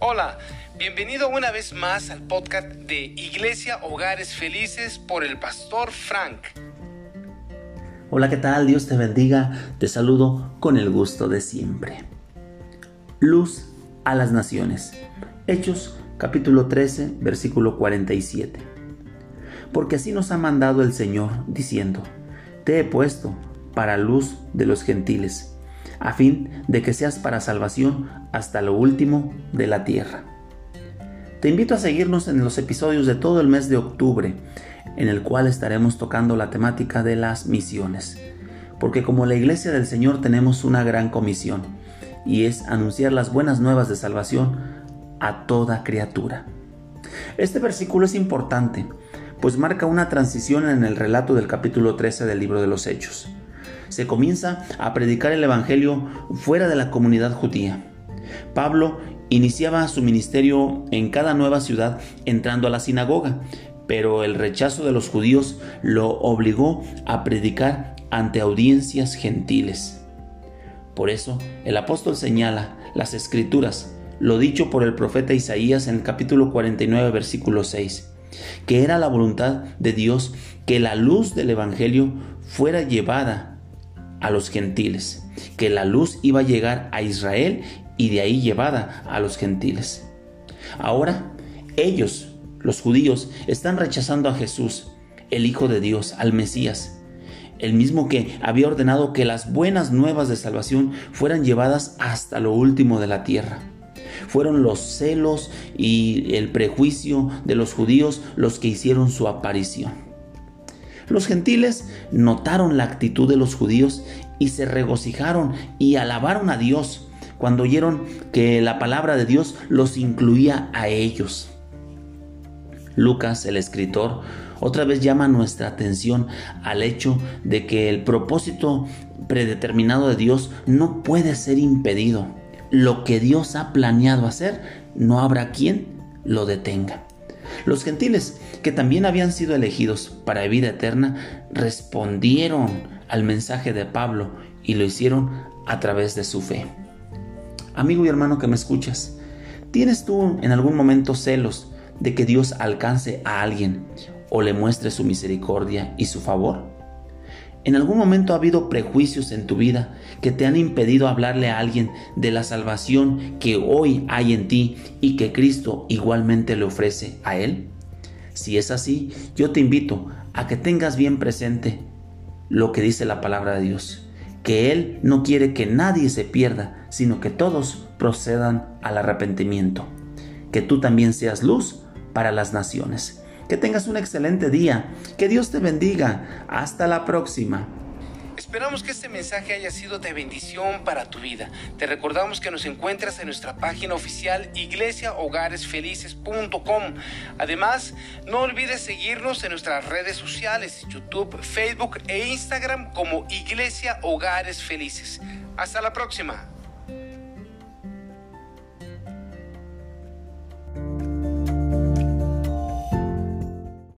Hola, bienvenido una vez más al podcast de Iglesia Hogares Felices por el pastor Frank. Hola, ¿qué tal? Dios te bendiga. Te saludo con el gusto de siempre. Luz a las naciones. Hechos capítulo 13, versículo 47. Porque así nos ha mandado el Señor, diciendo, Te he puesto para luz de los gentiles a fin de que seas para salvación hasta lo último de la tierra. Te invito a seguirnos en los episodios de todo el mes de octubre, en el cual estaremos tocando la temática de las misiones, porque como la iglesia del Señor tenemos una gran comisión, y es anunciar las buenas nuevas de salvación a toda criatura. Este versículo es importante, pues marca una transición en el relato del capítulo 13 del libro de los Hechos se comienza a predicar el Evangelio fuera de la comunidad judía. Pablo iniciaba su ministerio en cada nueva ciudad entrando a la sinagoga, pero el rechazo de los judíos lo obligó a predicar ante audiencias gentiles. Por eso el apóstol señala las escrituras, lo dicho por el profeta Isaías en el capítulo 49 versículo 6, que era la voluntad de Dios que la luz del Evangelio fuera llevada a los gentiles, que la luz iba a llegar a Israel y de ahí llevada a los gentiles. Ahora, ellos, los judíos, están rechazando a Jesús, el Hijo de Dios, al Mesías, el mismo que había ordenado que las buenas nuevas de salvación fueran llevadas hasta lo último de la tierra. Fueron los celos y el prejuicio de los judíos los que hicieron su aparición. Los gentiles notaron la actitud de los judíos y se regocijaron y alabaron a Dios cuando oyeron que la palabra de Dios los incluía a ellos. Lucas, el escritor, otra vez llama nuestra atención al hecho de que el propósito predeterminado de Dios no puede ser impedido. Lo que Dios ha planeado hacer, no habrá quien lo detenga. Los gentiles, que también habían sido elegidos para vida eterna, respondieron al mensaje de Pablo y lo hicieron a través de su fe. Amigo y hermano que me escuchas, ¿tienes tú en algún momento celos de que Dios alcance a alguien o le muestre su misericordia y su favor? ¿En algún momento ha habido prejuicios en tu vida que te han impedido hablarle a alguien de la salvación que hoy hay en ti y que Cristo igualmente le ofrece a él? Si es así, yo te invito a que tengas bien presente lo que dice la palabra de Dios, que Él no quiere que nadie se pierda, sino que todos procedan al arrepentimiento, que tú también seas luz para las naciones. Que tengas un excelente día. Que Dios te bendiga. Hasta la próxima. Esperamos que este mensaje haya sido de bendición para tu vida. Te recordamos que nos encuentras en nuestra página oficial iglesiahogaresfelices.com. Además, no olvides seguirnos en nuestras redes sociales, YouTube, Facebook e Instagram como Iglesia Hogares Felices. Hasta la próxima.